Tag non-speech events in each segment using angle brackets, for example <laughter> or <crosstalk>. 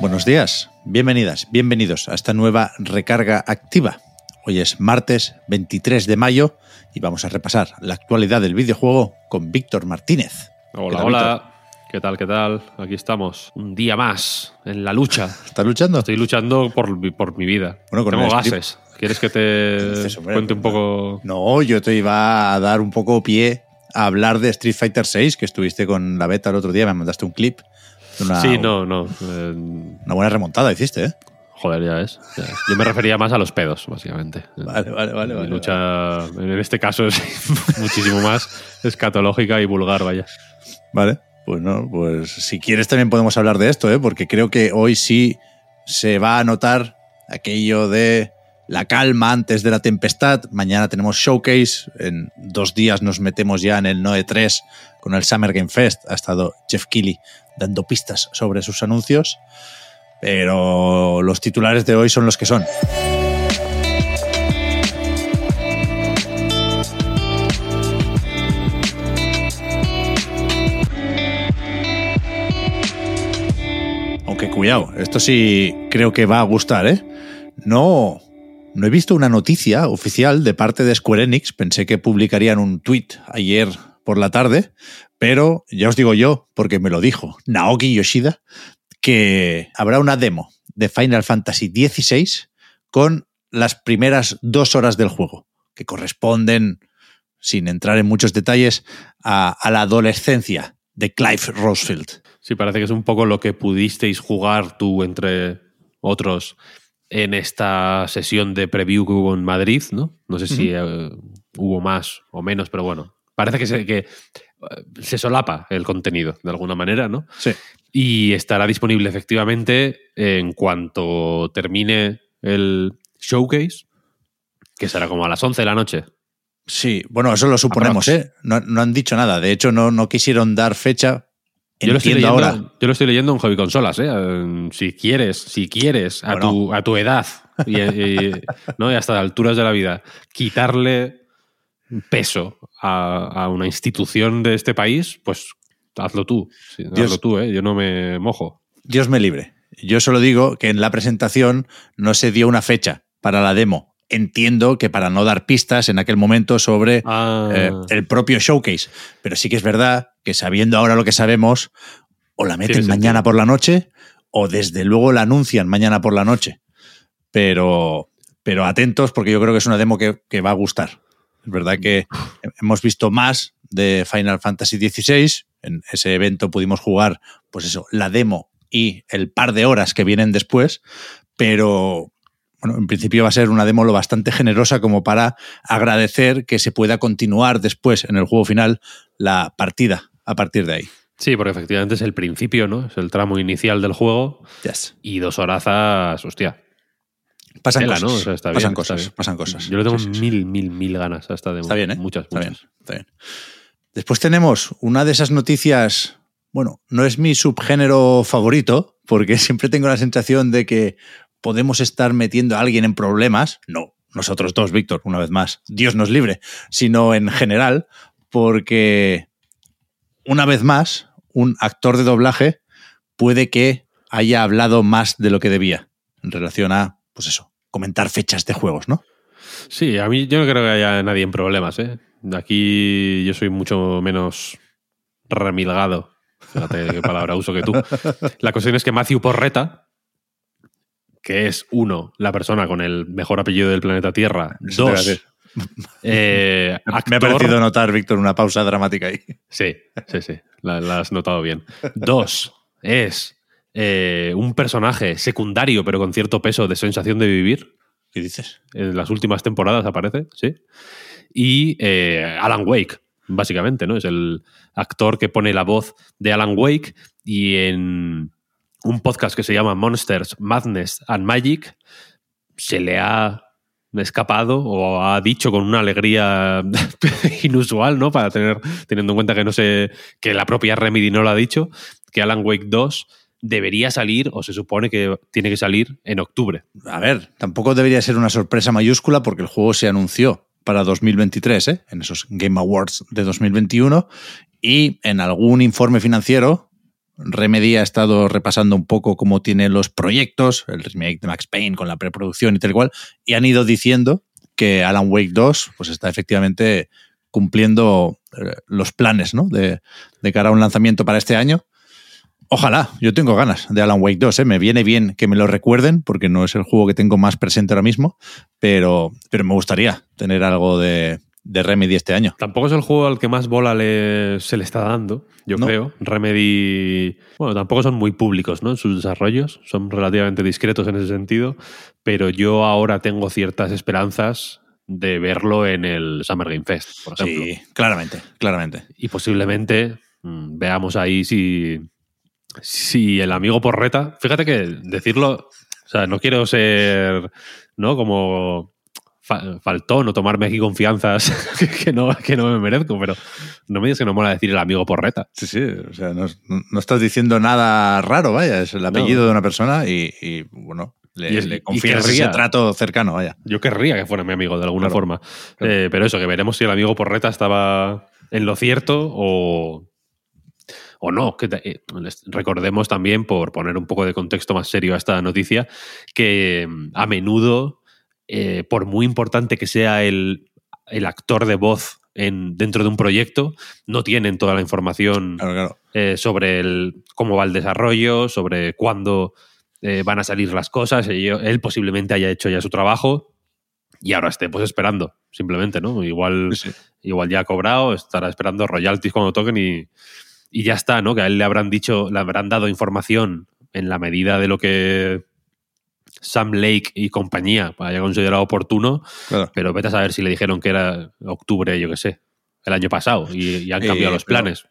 Buenos días, bienvenidas, bienvenidos a esta nueva recarga activa. Hoy es martes 23 de mayo y vamos a repasar la actualidad del videojuego con Víctor Martínez. ¿Qué Hola, tal, hola. Víctor? ¿Qué tal, qué tal? Aquí estamos. Un día más en la lucha. <laughs> ¿Estás luchando? Estoy luchando por, mi- por mi vida. Bueno, con Tengo gases. ¿Quieres que te <laughs> dices, hombre? cuente un poco? No, yo te iba a dar un poco pie a hablar de Street Fighter 6, que estuviste con la beta el otro día, me mandaste un clip. Una, Sí, no, no. eh, Una buena remontada hiciste, ¿eh? joder, ya es, ya. Yo me refería más a los pedos, básicamente. Vale, vale, vale. Mi vale, lucha, en este caso, es <laughs> muchísimo más escatológica y vulgar, vaya. Vale, pues no, pues si quieres también podemos hablar de esto, ¿eh? porque creo que hoy sí se va a notar aquello de la calma antes de la tempestad. Mañana tenemos showcase, en dos días nos metemos ya en el Noe 3 con el Summer Game Fest. Ha estado Jeff Keighley dando pistas sobre sus anuncios, pero los titulares de hoy son los que son. Aunque cuidado, esto sí creo que va a gustar, ¿eh? No, no he visto una noticia oficial de parte de Square Enix. Pensé que publicarían un tweet ayer por la tarde, pero ya os digo yo, porque me lo dijo Naoki Yoshida, que habrá una demo de Final Fantasy XVI con las primeras dos horas del juego, que corresponden, sin entrar en muchos detalles, a, a la adolescencia de Clive Rosefield. Sí, parece que es un poco lo que pudisteis jugar tú entre otros en esta sesión de preview que hubo en Madrid, ¿no? No sé si eh, hubo más o menos, pero bueno, parece que se, que eh, se solapa el contenido de alguna manera, ¿no? Sí. Y estará disponible efectivamente en cuanto termine el showcase, que será como a las 11 de la noche. Sí, bueno, eso lo suponemos. ¿eh? No, no han dicho nada. De hecho, no, no quisieron dar fecha. Yo lo, estoy leyendo, ahora. yo lo estoy leyendo en hobby consolas, ¿eh? Si quieres, si quieres, a, Bueno. tu, a tu edad y, y- <laughs> ¿no? y hasta alturas de la vida, quitarle peso a, a una institución de este país, pues hazlo tú. Sí, Dios. hazlo tú, ¿eh? Yo no me mojo. Dios me libre. Yo solo digo que en la presentación no se dio una fecha para la demo. Entiendo que para no dar pistas en aquel momento sobre Ah, eh, el propio showcase. Pero sí que es verdad que sabiendo ahora lo que sabemos, o la meten mañana por la noche, o desde luego la anuncian mañana por la noche. Pero, pero atentos porque yo creo que es una demo que, que va a gustar. Es verdad que hemos visto más de Final Fantasy XVI. En ese evento pudimos jugar, pues eso, la demo y el par de horas que vienen después. Pero bueno, en principio va a ser una demo lo bastante generosa como para agradecer que se pueda continuar después en el juego final la partida a partir de ahí. sí, porque efectivamente es el principio, ¿no? Es el tramo inicial del juego Yes. y dos horazas, hostia. Pasan tela, cosas. ¿no? O sea, está pasan bien, cosas. está bien. Pasan cosas. Yo le tengo Sí, sí, sí. mil, mil, mil ganas a esta demo. Está bien, ¿eh? Muchas, Está muchas. bien, está bien. Después tenemos una de esas noticias, bueno, no es mi subgénero favorito, porque <laughs> siempre tengo la sensación de que podemos estar metiendo a alguien en problemas. No, nosotros dos, Víctor, una vez más. Dios nos libre, sino en general, porque una vez más, un actor de doblaje puede que haya hablado más de lo que debía en relación a, pues eso, comentar fechas de juegos, ¿no? Sí, a mí yo no creo que haya nadie en problemas, ¿eh? Aquí yo soy mucho menos remilgado. Fíjate qué palabra uso que tú. La cuestión es que Matthew Porreta, que es uno, la persona con el mejor apellido del planeta Tierra, dos, eh, <laughs> Me ha parecido notar, Víctor, una pausa dramática ahí. Sí, sí, sí, la, la has notado bien. Dos, es eh, un personaje secundario, pero con cierto peso de sensación de vivir. ¿Qué dices? En las últimas temporadas aparece, sí. Y eh, Alan Wake, básicamente, ¿no? Es el actor que pone la voz de Alan Wake y en un podcast que se llama Monsters, Madness and Magic se le ha escapado o ha dicho con una alegría <laughs> inusual, ¿no? Para tener, teniendo en cuenta que no sé, que la propia Remedy no lo ha dicho, que Alan Wake 2 debería salir o se supone que tiene que salir en octubre. A ver, tampoco debería ser una sorpresa mayúscula porque el juego se anunció para 2023, ¿eh? en esos Game Awards de 2021 y en algún informe financiero Remedy ha estado repasando un poco cómo tiene los proyectos, el remake de Max Payne con la preproducción y tal cual, y han ido diciendo que Alan Wake 2 pues está efectivamente cumpliendo eh, los planes ¿no? de, de cara a un lanzamiento para este año. Ojalá, yo tengo ganas de Alan Wake 2, ¿eh? me viene bien que me lo recuerden porque no es el juego que tengo más presente ahora mismo, pero, pero me gustaría tener algo de, de Remedy este año. Tampoco es el juego al que más bola se le está dando, yo creo. Remedy, bueno, tampoco son muy públicos ¿no? en sus desarrollos, son relativamente discretos en ese sentido, pero yo ahora tengo ciertas esperanzas de verlo en el Summer Game Fest, por ejemplo. Sí, claramente, claramente. Y posiblemente mm, veamos ahí si, si el amigo Porreta, fíjate que decirlo, o sea, no quiero ser, ¿no? Como faltó no tomarme aquí confianzas <laughs> que, no, que no me merezco, pero no me digas que no mola decir el amigo porreta. Sí, sí, o sea, no, estás diciendo nada raro, vaya, es el apellido de una persona y, bueno, le, le confías ese trato cercano, vaya. Yo querría que fuera mi amigo de alguna forma, eh, pero eso, que veremos si el amigo porreta estaba en lo cierto o, o no. Que eh, recordemos también, por poner un poco de contexto más serio a esta noticia, que mm, a menudo eh, por muy importante que sea el, actor de voz en, dentro de un proyecto, no tienen toda la información eh, sobre el, cómo va el desarrollo, sobre cuándo van a salir las cosas. Él, posiblemente haya hecho ya su trabajo y ahora esté pues esperando, simplemente, ¿no? Igual, igual ya ha cobrado, estará esperando royalties cuando toquen y, y ya está, ¿no? Que a él le habrán dicho, le habrán dado información en la medida de lo que Sam Lake y compañía haya considerado oportuno, pero vete a saber si le dijeron que era octubre, yo qué sé, el año pasado y, han cambiado los planes.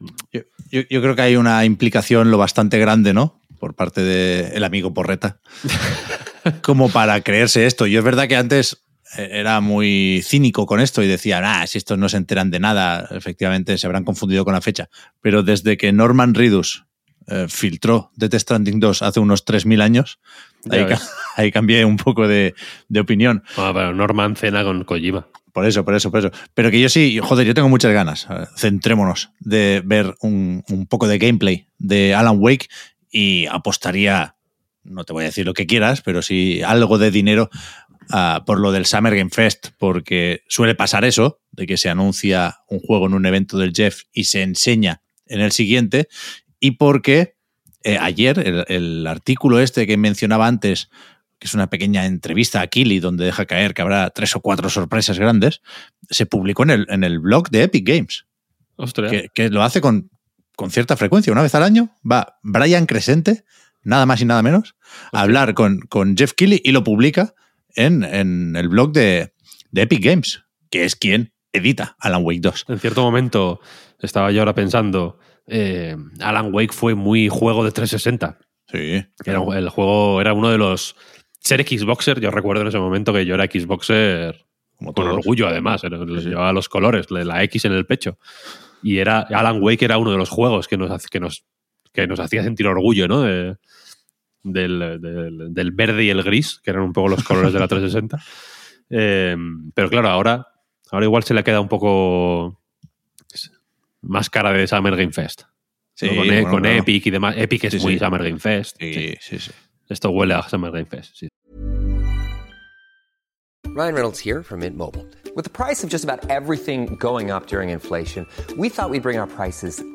Yo, creo que hay una implicación lo bastante grande, ¿no? Por parte del amigo Porreta, <laughs> como para creerse esto. Yo es verdad que antes era muy cínico con esto y decía, ah, si estos no se enteran de nada, efectivamente se habrán confundido con la fecha. Pero desde que Norman Ridus eh, filtró Death Stranding 2 hace unos 3.000 años, <laughs> ahí, cambié un poco de, opinión. Ah, pero Norman cena con Kojima. Por eso, por eso, por eso. Pero que yo sí, joder, yo tengo muchas ganas, centrémonos, de ver un, poco de gameplay de Alan Wake y apostaría, no te voy a decir lo que quieras, pero sí algo de dinero por lo del Summer Game Fest, porque suele pasar eso, de que se anuncia un juego en un evento del Jeff y se enseña en el siguiente, y porque eh, ayer el, artículo este que mencionaba antes, que es una pequeña entrevista a Kili donde deja caer que habrá tres o cuatro sorpresas grandes, se publicó en el, en el blog de Epic Games. Que, que, lo hace con, con, cierta frecuencia. Una vez al año va Brian Crescente, nada más y nada menos, a hablar con, con Jeff Keighley y lo publica en, en el blog de, de Epic Games, que es quien edita Alan Wake 2. En cierto momento estaba yo ahora pensando eh, Alan Wake fue muy juego de 360. Sí. Era, el juego era uno de los. Ser Xboxer, yo recuerdo en ese momento que yo era Xboxer Como con orgullo, además. Llevaba los colores, la X en el pecho. Y era Alan Wake era uno de los juegos que nos, que nos, que nos hacía sentir orgullo, ¿no? Del, del, verde y el gris, que eran un poco los colores de la 360. <laughs> Eh, pero claro, ahora, ahora igual se le queda un poco más cara de Summer Game Fest. Sí, Con, e- con Epic y demás. Epic es muy Summer Game Fest. Sí, sí, sí. Esto huele a Summer Game Fest. Sí. Ryan Reynolds here from Mint Mobile. With the price of just about everything going up during inflation, we thought we'd bring our prices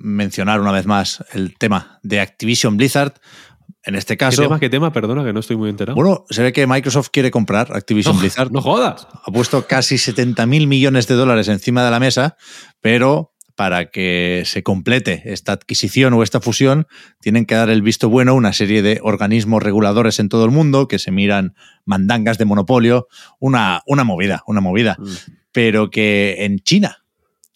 mencionar una vez más el tema de Activision Blizzard. En este ¿Qué caso, tema? ¿Qué tema? Perdona, que no estoy muy enterado. bueno, se ve que Microsoft quiere comprar Activision no, <laughs> Blizzard. no jodas. Ha puesto casi 70 mil millones de dólares encima de la mesa, pero para que se complete esta adquisición o esta fusión, tienen que dar el visto bueno una serie de organismos reguladores en todo el mundo que se miran mandangas de monopolio, una, una movida, una movida. Mm. Pero que en China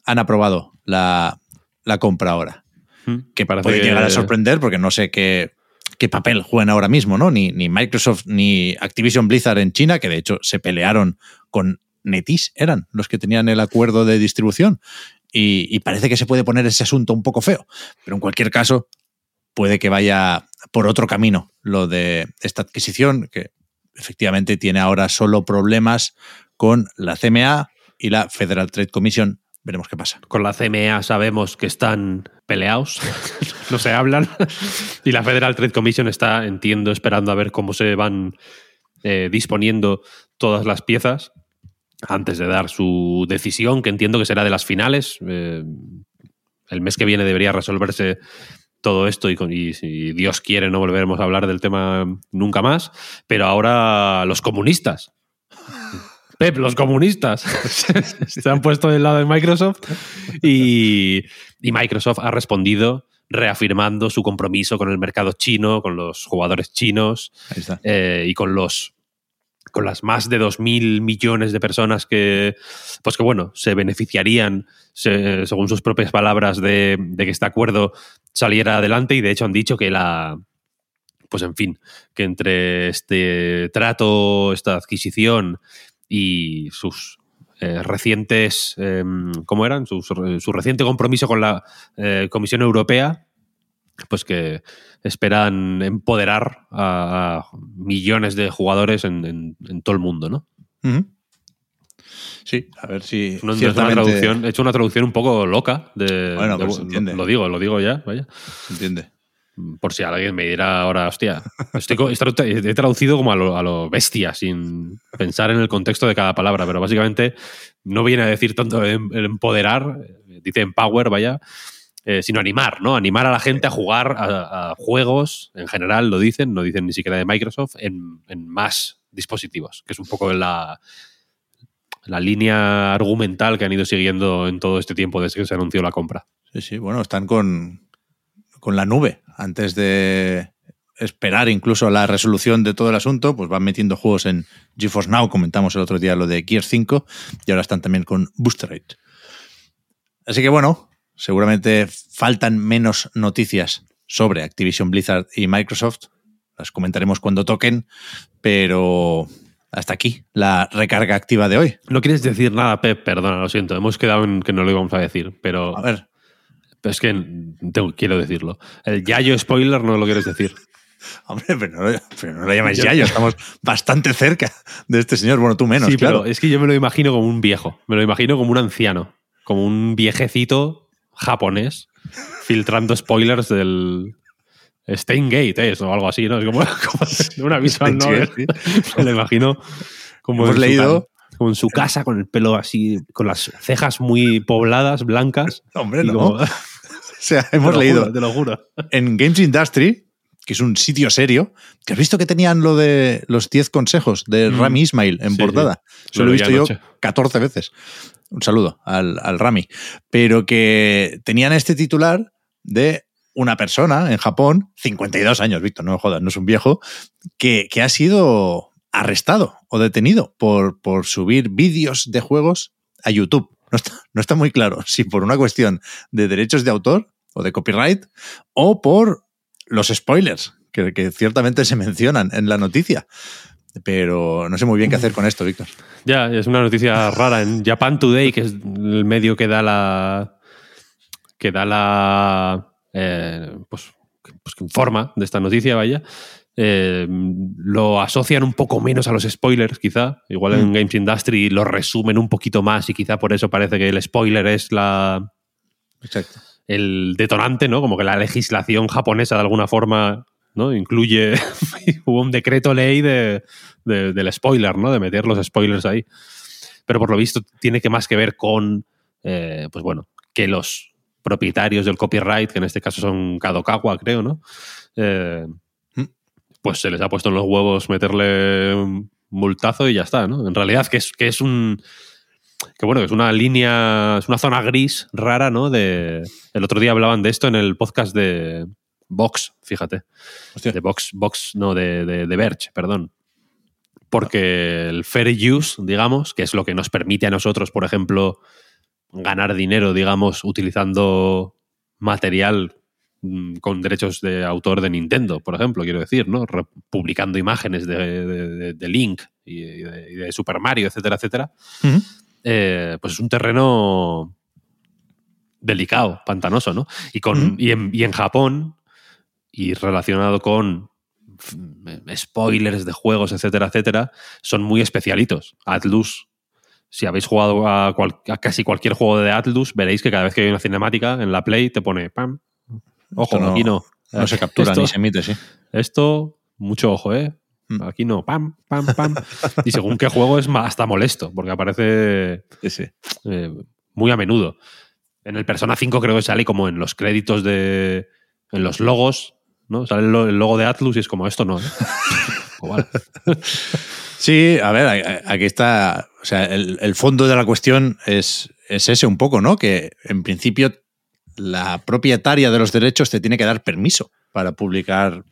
han aprobado la, la compra ahora. Mm, Que parece puede que- llegar a sorprender porque no sé qué, qué papel juegan ahora mismo, ¿no? Ni, ni Microsoft ni Activision Blizzard en China, que de hecho se pelearon con Netis, eran los que tenían el acuerdo de distribución. Y, y parece que se puede poner ese asunto un poco feo. Pero en cualquier caso, puede que vaya por otro camino lo de esta adquisición, que efectivamente tiene ahora solo problemas con la CMA y la Federal Trade Commission. Veremos qué pasa. Con la CMA sabemos que están peleados, <laughs> no se hablan. y la Federal Trade Commission está, entiendo, esperando a ver cómo se van eh, disponiendo todas las piezas antes de dar su decisión, que entiendo que será de las finales. Eh, el mes que viene debería resolverse todo esto y, si Dios quiere no volveremos a hablar del tema nunca más. Pero ahora los comunistas. Pep, los comunistas. <laughs> Se han puesto del lado de Microsoft y, y Microsoft ha respondido reafirmando su compromiso con el mercado chino, con los jugadores chinos eh, y con los con las más de 2.000 millones de personas que, pues que bueno, se beneficiarían, se- según sus propias palabras, de, de que este acuerdo saliera adelante. Y de hecho han dicho que la, pues en fin, que entre este trato, esta adquisición y sus eh, recientes, eh, ¿cómo eran? Sus- su reciente compromiso con la eh, Comisión Europea, pues que esperan empoderar a, a millones de jugadores en, en- en todo el mundo, ¿no? Sí, a ver si. Una, una traducción, he hecho una traducción un poco loca de, Bueno, de- pero se entiende. lo, lo digo, lo digo ya, vaya. se entiende. Por si alguien me dirá ahora, hostia, he tradu- he traducido como a lo, a bestia, sin pensar en el contexto de cada palabra, pero básicamente no viene a decir tanto em- empoderar, eh, dice empower, vaya, eh, sino animar, ¿no? Animar a la gente a jugar a, a juegos, en general lo dicen, no dicen ni siquiera de Microsoft, en, en más dispositivos, que es un poco la, la línea argumental que han ido siguiendo en todo este tiempo desde que se anunció la compra. Sí, sí, bueno, están con, con la nube. Antes de esperar incluso la resolución de todo el asunto, pues van metiendo juegos en GeForce Now, comentamos el otro día lo de Gear 5, y ahora están también con Booster Rate. Así que bueno, seguramente faltan menos noticias sobre Activision Blizzard y Microsoft. Las comentaremos cuando toquen, pero hasta aquí la recarga activa de hoy. No quieres decir nada, Pep, perdona, lo siento. Hemos quedado en que no lo íbamos a decir, pero, A ver, es que tengo- quiero decirlo. El Yayo spoiler no lo quieres decir. <laughs> Hombre, pero no, pero no lo llamáis Yayo, estamos bastante cerca de este señor. Bueno, tú menos, sí, claro. pero es que yo me lo imagino como un viejo. Me lo imagino como un anciano. Como un viejecito japonés filtrando spoilers del Steingate, ¿eh? o algo así, ¿no? Es como, <laughs> como una visual novel. Me lo imagino como Hemos en su leído- como en su casa con el pelo así, con las cejas muy pobladas, blancas. Hombre, no. como- <laughs> sea, hemos leído juro, te lo juro. <laughs> en Games Industry, que es un sitio serio, que has visto que tenían lo de los 10 consejos de Mm. Rami Ismail en Sí, portada. sí. Eso Lo lo he vi visto yo anoche. 14 veces. Un saludo al, al Rami. Pero que tenían este titular de una persona en Japón, 52 años, Víctor, no me jodas, no es un viejo, que, que ha sido arrestado o detenido por, por subir vídeos de juegos a YouTube. No está, no está muy claro <laughs> si por una cuestión de derechos de autor o de copyright o por los spoilers que, que ciertamente se mencionan en la noticia. Pero no sé muy bien qué hacer con esto, Víctor. Ya, es una noticia rara. En Japan Today, que es el medio que da la. que da la. eh, pues, pues que informa de esta noticia, vaya. eh, lo asocian un poco menos a los spoilers, quizá. Igual en Mm. Games Industry lo resumen un poquito más y quizá por eso parece que el spoiler es la, Exacto. El detonante, ¿no? Como que la legislación japonesa de alguna forma, ¿no? Incluye, hubo <laughs> un decreto ley de, de- del spoiler, ¿no? De meter los spoilers ahí. Pero por lo visto tiene que más que ver con, eh, pues bueno, que los propietarios del copyright, que en este caso son Kadokawa, creo, ¿no? Eh, Mm. pues se les ha puesto en los huevos meterle un multazo y ya está, ¿no? En realidad que es, que es un que bueno, que es una línea, es una zona gris rara, ¿no? De, el otro día hablaban de esto en el podcast de Vox, fíjate. Hostia. De Vox, Vox, no, de, de, de Verge, perdón. Porque el fair use, digamos, que es lo que nos permite a nosotros, por ejemplo, ganar dinero, digamos, utilizando material mm, con derechos de autor de Nintendo, por ejemplo, quiero decir, ¿no? Publicando imágenes de, de- Link y de, y de Super Mario, etcétera, etcétera. Eh, pues es un terreno delicado, pantanoso, ¿no? Y, con, y, en, y en Japón, y relacionado con f- spoilers de juegos, etcétera, etcétera, son muy especialitos. Atlus, si habéis jugado a, cual- a casi cualquier juego de Atlus, veréis que cada vez que hay una cinemática en la Play te pone pam. Ojo, no- aquí no. No se captura Esto- ni se emite, sí. esto, mucho ojo, ¿eh? Mm. Aquí no, pam, pam, pam. y según qué juego es hasta molesto, porque aparece Sí, eh, muy a menudo. En el Persona 5 creo que sale como en los créditos de. en los logos, ¿no? Sale el lo- el logo de Atlus y es como esto no, ¿eh? <laughs> Sí, a ver, aquí está. O sea, el, el fondo de la cuestión es, es ese un poco, ¿no? Que en principio la propietaria de los derechos te tiene que dar permiso para publicar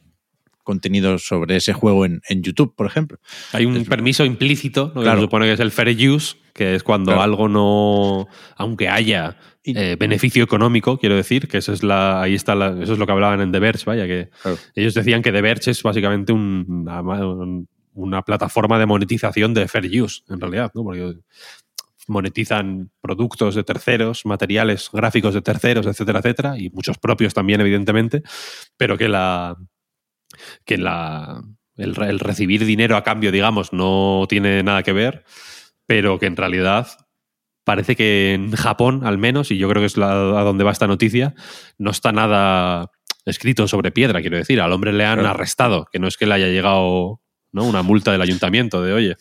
contenido sobre ese juego en, en YouTube, por ejemplo. Hay un permiso implícito, ¿no? Claro. se supone que es el fair use, que es cuando Claro. algo no. aunque haya. Eh, beneficio económico, quiero decir, que eso es la, ahí está la- eso es lo que hablaban en The Verge, vaya, que Claro. ellos decían que The Verge es básicamente un- una, un- una plataforma de monetización de fair use, en realidad, ¿no? Porque monetizan productos de terceros, materiales gráficos de terceros, etcétera, etcétera, y muchos propios también, evidentemente, pero que la que la el, re- el recibir dinero a cambio, digamos, no tiene nada que ver, pero que en realidad parece que en Japón, al menos, y yo creo que es la- a donde va esta noticia, no está nada escrito sobre piedra, quiero decir. Al hombre le han Claro. arrestado, que no es que le haya llegado ¿no? una multa del ayuntamiento de, oye,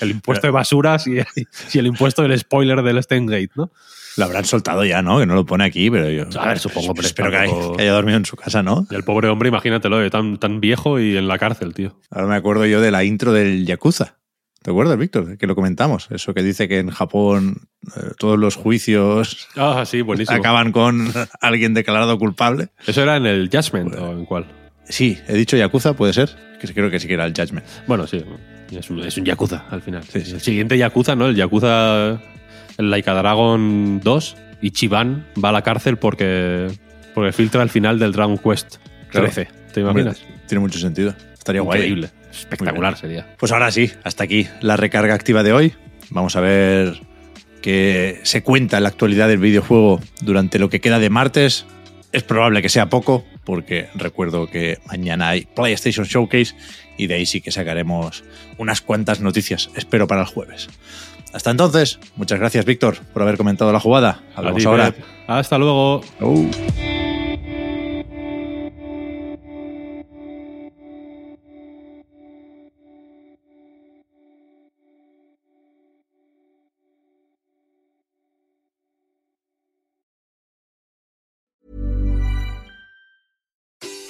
el impuesto de basuras y, <laughs> y el impuesto del spoiler del Steingate, ¿no? Lo habrán soltado ya, ¿no? Que no lo pone aquí, pero yo. A ver, supongo, pero espero que haya, tampoco- que haya dormido en su casa, ¿no? Y el pobre hombre, imagínatelo, eh, tan, tan viejo y en la cárcel, tío. Ahora me acuerdo yo de la intro del Yakuza. ¿Te acuerdas, Víctor? Que lo comentamos. Eso que dice que en Japón eh, todos los juicios Ah, sí, buenísimo. acaban con <laughs> alguien declarado culpable. ¿Eso era en el Judgment o en cuál? Sí, he dicho Yakuza, puede ser. Que creo que sí que era el Judgment. Bueno, sí, es un, es un Yakuza al final. Sí, sí. El siguiente Yakuza, ¿no? El Yakuza, el Laika Dragon 2, y Chiban va a la cárcel porque, porque filtra el final del Dragon Quest Claro. 13. ¿Te imaginas? Tiene mucho sentido. Estaría guay. Increíble. Espectacular sería. Pues ahora sí, hasta aquí la recarga activa de hoy. Vamos a ver qué se cuenta en la actualidad del videojuego durante lo que queda de martes. Es probable que sea poco, porque recuerdo que mañana hay PlayStation Showcase y de ahí sí que sacaremos unas cuantas noticias, espero para el jueves. Hasta entonces, muchas gracias Víctor por haber comentado la jugada. Hablamos ahora. Hasta luego.